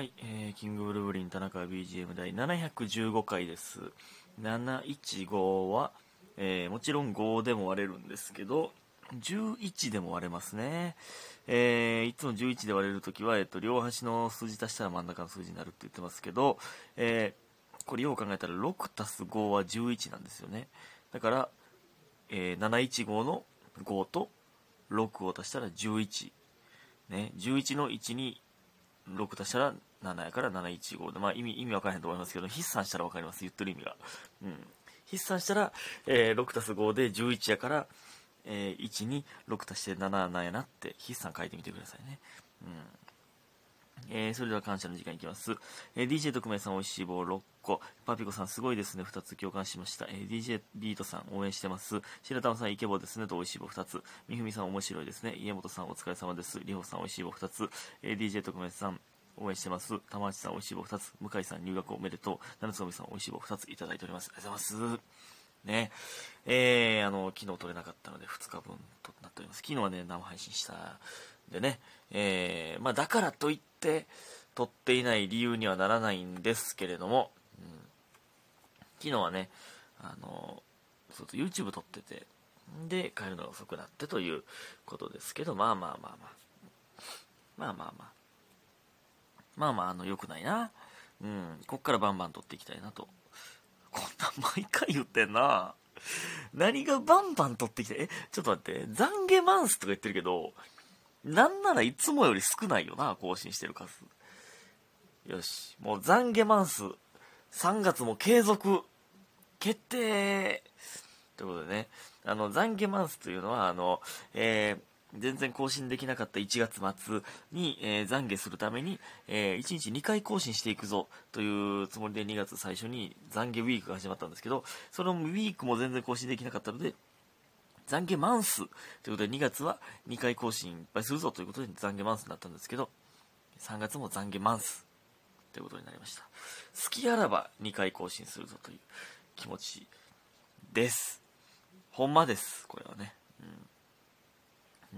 はい、えー、キングブルーブリン田中 BGM 第715回です。715は、えーもちろん5でも割れるんですけど、11でも割れますね。えーいつも11で割れるときは、えっと、両端の数字足したら真ん中の数字になるって言ってますけど、えーこれよう考えたら6たす5は11なんですよね。だから、えー715の5と6を足したら11。ね、11の1に6足したら7やから715で、まあ意味、意味わからへんと思いますけど、筆算したらわかります。言ってる意味が。うん。筆算したら、えー6足す5で11やから、えー1に6足して7なんやなって、筆算書いてみてくださいね。うん。えーそれでは感謝の時間いきます。えー DJ 特命さん、おいしい棒6個。パピコさん、すごいですね。2つ共感しました。えー DJ ビートさん、応援してます。白玉さん、イケボですね。と、おいしい棒2つ。みふみさん、面白いですね。家元さん、お疲れ様です。りほさん、おいしい棒2つ。えー DJ 特命さん、応援してます。玉内さん、おいしい棒2つ。向井さん、入学おめでとう。七つのみさん、おいしい棒2ついただいております。ありがとうございます。ね。えー、あの、昨日撮れなかったので2日分となっております。昨日はね、生配信したんでね。えー、まあ、だからといって、撮っていない理由にはならないんですけれども、うん、昨日はね、あの、そうそう YouTube 撮ってて、で、帰るのが遅くなってということですけど、まあまあまあまあ。まあまあまあ。まあまあ、あの、良くないな。うん、こっからバンバン撮っていきたいなと。こんなん毎回言ってんな。何がバンバン撮ってきて、え、ちょっと待って、懺悔マンスとか言ってるけど、なんならいつもより少ないよな、更新してる数。よし、もう懺悔マンス、3月も継続、決定ということでね、あの、懺悔マンスというのは、あの、えー全然更新できなかった1月末に、えー懺悔するために、え1日2回更新していくぞというつもりで2月最初に懺悔ウィークが始まったんですけど、そのウィークも全然更新できなかったので、懺悔マンスということで2月は2回更新いっぱいするぞということで懺悔マンスになったんですけど、3月も懺悔マンスということになりました。好きあらば2回更新するぞという気持ちです。ほんまです、これはね。うん。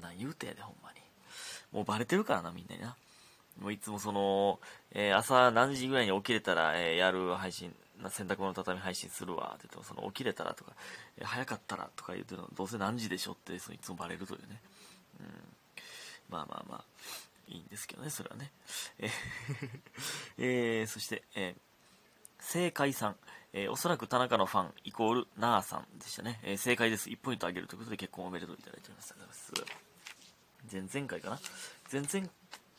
なん言うてやで、ほんまに。もうバレてるからな、みんなにな。もういつもその、えー朝何時ぐらいに起きれたら、えーやる配信、な洗濯物畳配信するわって言っても、その起きれたらとか、えー早かったらとか言ってるの、どうせ何時でしょって、そのいつもバレるというね。うん。まあまあまあ、いいんですけどね、それはね。えー えーそして、えー正解さん、えーおそらく田中のファンイコールなあさんでしたね、えー正解です。1ポイントあげるということで結婚おめでとういただいております。ありがとうございます前々回かな？前々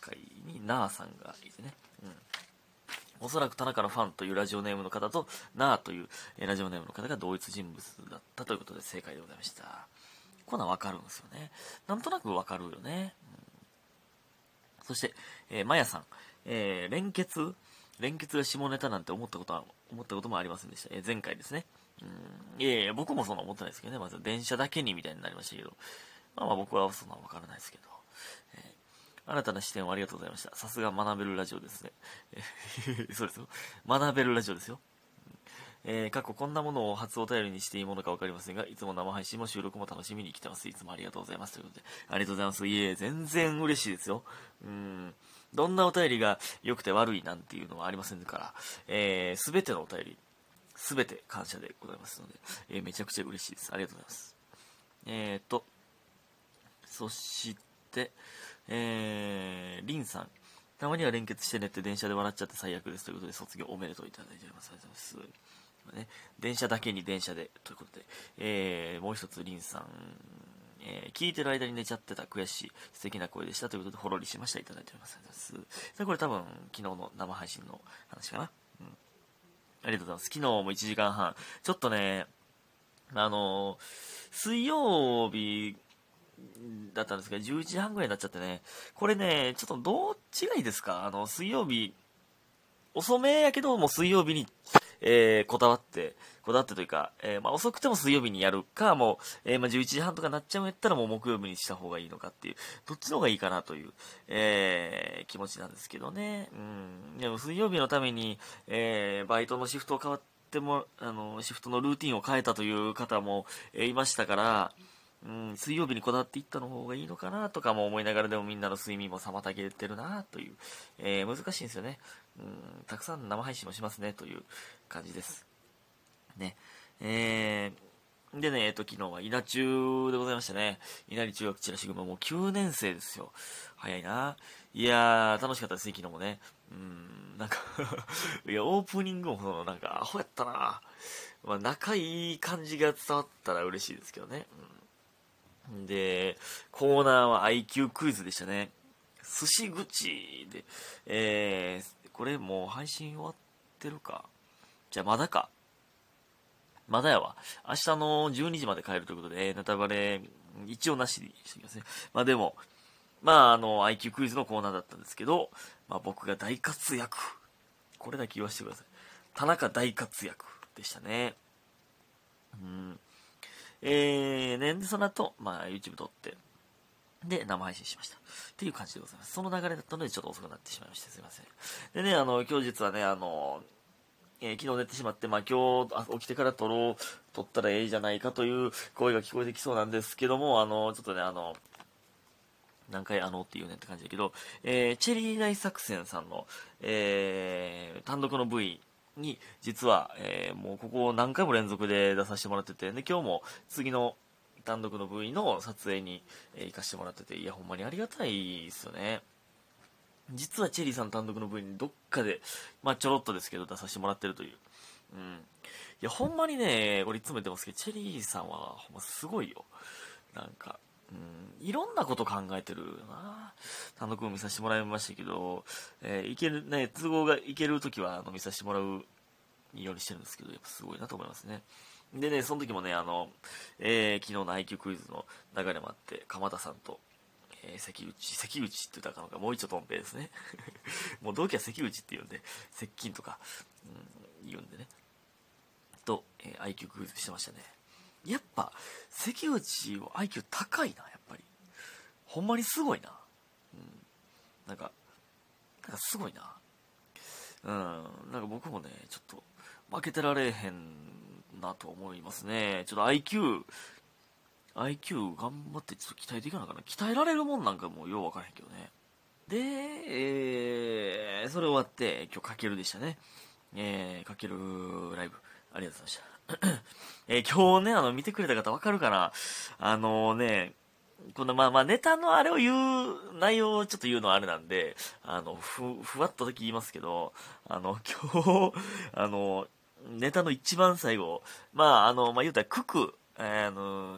回になあさんがいてね、うん、おそらく田中のファンというラジオネームの方となあというラジオネームの方が同一人物だったということで正解でございました。こんなんわかるんですよね。なんとなくわかるよね、うん。そして、えー、まやさん、えー連結連結が下ネタなんて思ったことは、思ったこともありませんでした。え前回ですね。うん。いやいや、僕もそんな思ってないですけどね。まず電車だけにみたいになりましたけど。まあまあ僕はそんなわからないですけど。えー新たな視点をありがとうございました。さすが学べるラジオですね。え そうですよ。学べるラジオですよ。えー、過去こんなものを初お便りにしていいものか分かりませんが、いつも生配信も収録も楽しみに来てます。いつもありがとうございます。ということで、ありがとうございます。いえ、全然嬉しいですよ。うん。どんなお便りが良くて悪いなんていうのはありませんから、えー、すべてのお便り、すべて感謝でございますので、えーめちゃくちゃ嬉しいです。ありがとうございます。えーと、そして、えー、リンさん。たまには連結してねって電車で笑っちゃって最悪ですということで卒業おめでとういただいております。ありがとうございます。ね、電車だけに電車でということで、えー、もう一つリンさん、えー聞いてる間に寝ちゃってた悔しい素敵な声でしたということでほろりしましたいただいております。さこれ多分昨日の生配信の話かな。うん。ありがとうございます。昨日も1時間半。ちょっとね、あの水曜日だったんですが、11時半ぐらいになっちゃってね、これね、ちょっとどっちがいいですか？あの、水曜日、遅めやけど、もう水曜日に、えーこだわって、こだわってというか、えーまあ、遅くても水曜日にやるか、もう、えーまあ、11時半とかなっちゃうんやったらもう木曜日にした方がいいのかっていう、どっちの方がいいかなという、えー気持ちなんですけどね。うん。でも水曜日のために、えーバイトのシフトを変わっても、あの、シフトのルーティンを変えたという方も、えーいましたから、うん、水曜日にこだわっていったの方がいいのかなとかも思いながらでもみんなの睡眠も妨げてるなという、えー、難しいんですよね。うん、たくさん生配信もしますねという感じです。ね。えー、でね、えっと、昨日は稲中でございましたね。稲荷中学チラシ組もう9年生ですよ。早いな。いやー、楽しかったですね、昨日もね。うん、なんか いや、オープニングも、なんか、アホやったな。まあ、仲いい感じが伝わったら嬉しいですけどね。うん、で、コーナーは IQ クイズでしたね。寿司口で、えー、これもう配信終わってるか。じゃあまだか。まだやわ。明日の12時まで帰るということで、ネタバレ、一応なしにしてきますね。まあでも、まああの、IQ クイズのコーナーだったんですけど、まあ僕が大活躍。これだけ言わせてください。田中大活躍でしたね。うん。えー、ね、で、その後、まあ YouTube 撮って、で、生配信しました。っていう感じでございます。その流れだったので、ちょっと遅くなってしまいまして、すいません。でね、あの、今日実はね、あの、えー、昨日寝てしまって、まあ、今日起きてから撮ろう、撮ったらええじゃないかという声が聞こえてきそうなんですけども、あの、ちょっとね、あの、何回あのっていうねって感じだけど、えー、チェリー大作戦さんの、えー、単独の V に、実は、えー、もうここ何回も連続で出させてもらってて、で、今日も次の単独の V の撮影に、えー、行かせてもらってて、いや、ほんまにありがたいですよね。実はチェリーさん単独の V にどっかで、まあちょろっとですけど出させてもらってるという。うん。いや、ほんまにね、これいつも言ってますけど、チェリーさんはほんますごいよ。なんか、うん、いろんなこと考えてるな。単独も見させてもらいましたけど、えー、いける、ね、都合がいけるときは、あの、見させてもらうようにしてるんですけど、やっぱすごいなと思いますね。でね、その時もね、あの、えー、昨日の IQ クイズの流れもあって、鎌田さんと、えー、関口、関口って言ったかのか、もう一度トンペですね。もう同期は関口って言うんで、接近とか、うん、言うんでね。と、えー、IQ クイズしてましたね。やっぱ、関口は IQ 高いな、やっぱり。ほんまにすごいな。うん。なんか、なんかすごいな。うん。なんか僕もね、ちょっと、負けてられへんなと思いますね。ちょっと IQ、IQ 頑張ってちょっと鍛えていかなかな。鍛えられるもんなんかもうようわからへんけどね。で、えー、それ終わって、今日かけるでしたね。えー、かけるライブ、ありがとうございました。えー、今日ね、あの、見てくれた方わかるかなあのーね、このまあまあネタのあれを言う、内容をちょっと言うのはあれなんで、あの、ふ、ふわっとだけ言いますけど、あの、今日、あの、ネタの一番最後、まあ、あの、まあ、言うたら、クク、あの、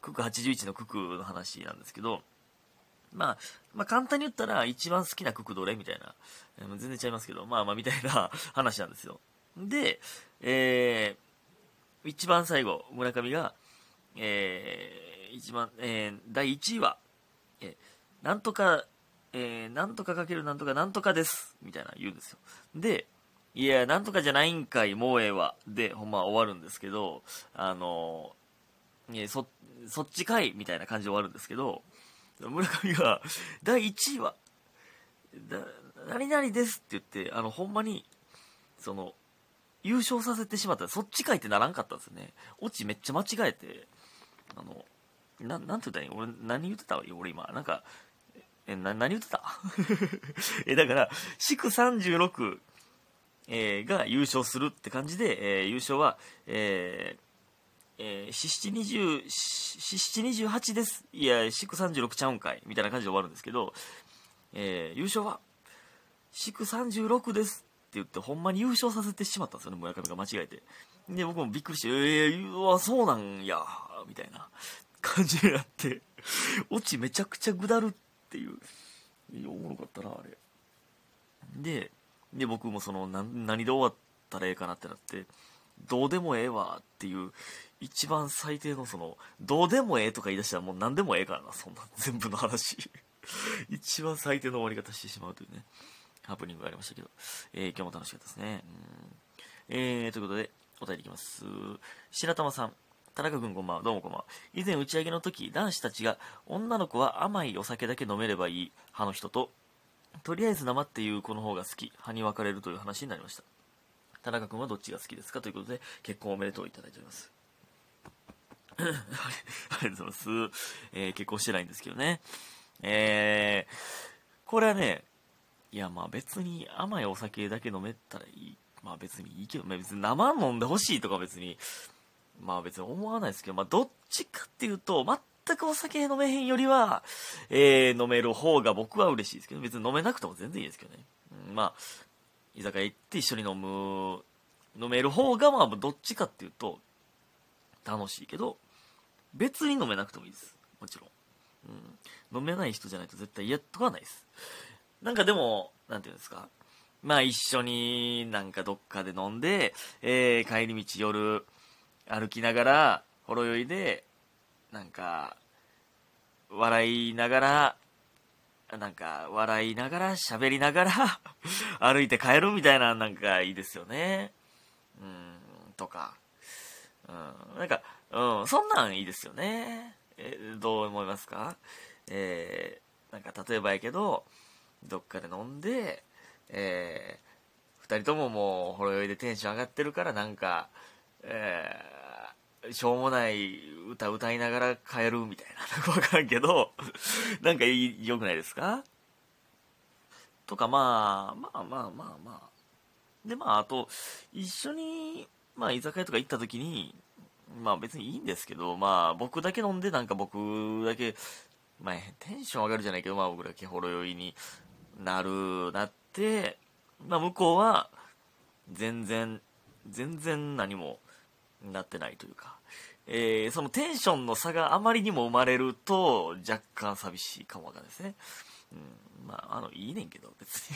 クク81のククの話なんですけど、まあ、まあ、簡単に言ったら、一番好きなククどれみたいな、えー、全然ちゃいますけど、まあまあ、みたいな 話なんですよ。で、えー、一番最後、村上が、えー、一番、えー、第1位は、えー、なんとか、えー、なんとかかけるなんとかなんとかです、みたいな言うんですよ。で、いや、なんとかじゃないんかい、もうええわ。で、ほんま終わるんですけど、あのー、いや、そ、そっちかいみたいな感じで終わるんですけど、村上が、第1位は、だ、何々ですって言って、あの、ほんまに、その、優勝させてしまった、そっちかいってならんかったんですよね。オチめっちゃ間違えて、あの、な、なんて言ったらいい？俺、何言ってた俺今。なんか、え、な、何言ってた？え、だから、祝36、えー、が優勝するって感じで、えー、優勝は、えー、えー、七20、七28です。いや、祝36ちゃうんかい。みたいな感じで終わるんですけど、えー、優勝は、祝36ですって言って、ほんまに優勝させてしまったんですよね、村上が間違えて。で、僕もびっくりして、えー、うわ、そうなんや、みたいな感じになって、オチめちゃくちゃぐだるっていう。いや、おもろかったな、あれ。で、で、僕もその、何で終わったらええかなってなって、どうでもええわっていう、一番最低のその、どうでもええとか言い出したらもう何でもええからな、そんな、全部の話。一番最低の終わり方してしまうというね、ハプニングがありましたけど、えー、今日も楽しかったですね。うんえー、ということで、お便りいきます。白玉さん。田中君こんばんは。どうもこんばんは。以前打ち上げの時、男子たちが、女の子は甘いお酒だけ飲めればいい派の人と、とりあえず生っていう子の方が好き、派に分かれるという話になりました。田中君はどっちが好きですか？ということで、結婚おめでとういただいております。ありがとうございます。えー、結婚してないんですけどね。えー、これはね、いやまあ別に甘いお酒だけ飲めたらいい。まあ別にいいけど、まあ、別に生飲んでほしいとか別に、まあ別に思わないですけど、まあどっちかっていうと、全くお酒飲めへんよりは、えー、飲める方が僕は嬉しいですけど、別に飲めなくても全然いいですけどね。うん、まあ、居酒屋行って一緒に飲む、飲める方がまあどっちかっていうと、楽しいけど、別に飲めなくてもいいです。もちろん。うん、飲めない人じゃないと絶対嫌とかないです。なんかでも、なんていうんですか。まあ一緒になんかどっかで飲んで、えー、帰り道夜歩きながら、ほろ酔いで、なんか、笑いながら、なんか、笑いながら、喋りながら 歩いて帰るみたいな、なんかいいですよね。うん、とか。うん、なんか、うん、そんなんいいですよね。え、どう思いますか？えー、なんか例えばやけど、どっかで飲んで、えー、二人とももうほろ酔いでテンション上がってるからなんか、えー、しょうもない歌歌いながら帰るみたいな、なんかわからんけど、なんか良くないですか？とか、まあ、まあまあまあまあ。で、まあ、あと、一緒に、まあ、居酒屋とか行った時に、まあ別にいいんですけど、まあ僕だけ飲んでなんか僕だけ、まあテンション上がるじゃないけど、まあ僕だけほろ酔いになる、なって、まあ向こうは全然、全然何もなってないというか、えー、そのテンションの差があまりにも生まれると若干寂しいかもわかんないですね。うん、まあ、あの、いいねんけど、別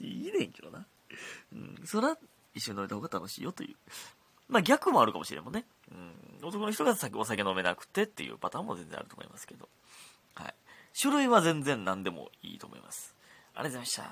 に いいねんけどな。うん、それは一緒に飲めた方が楽しいよというまあ逆もあるかもしれんもんね。うん。男の人がお酒飲めなくてっていうパターンも全然あると思いますけど。はい。種類は全然何でもいいと思います。ありがとうございました。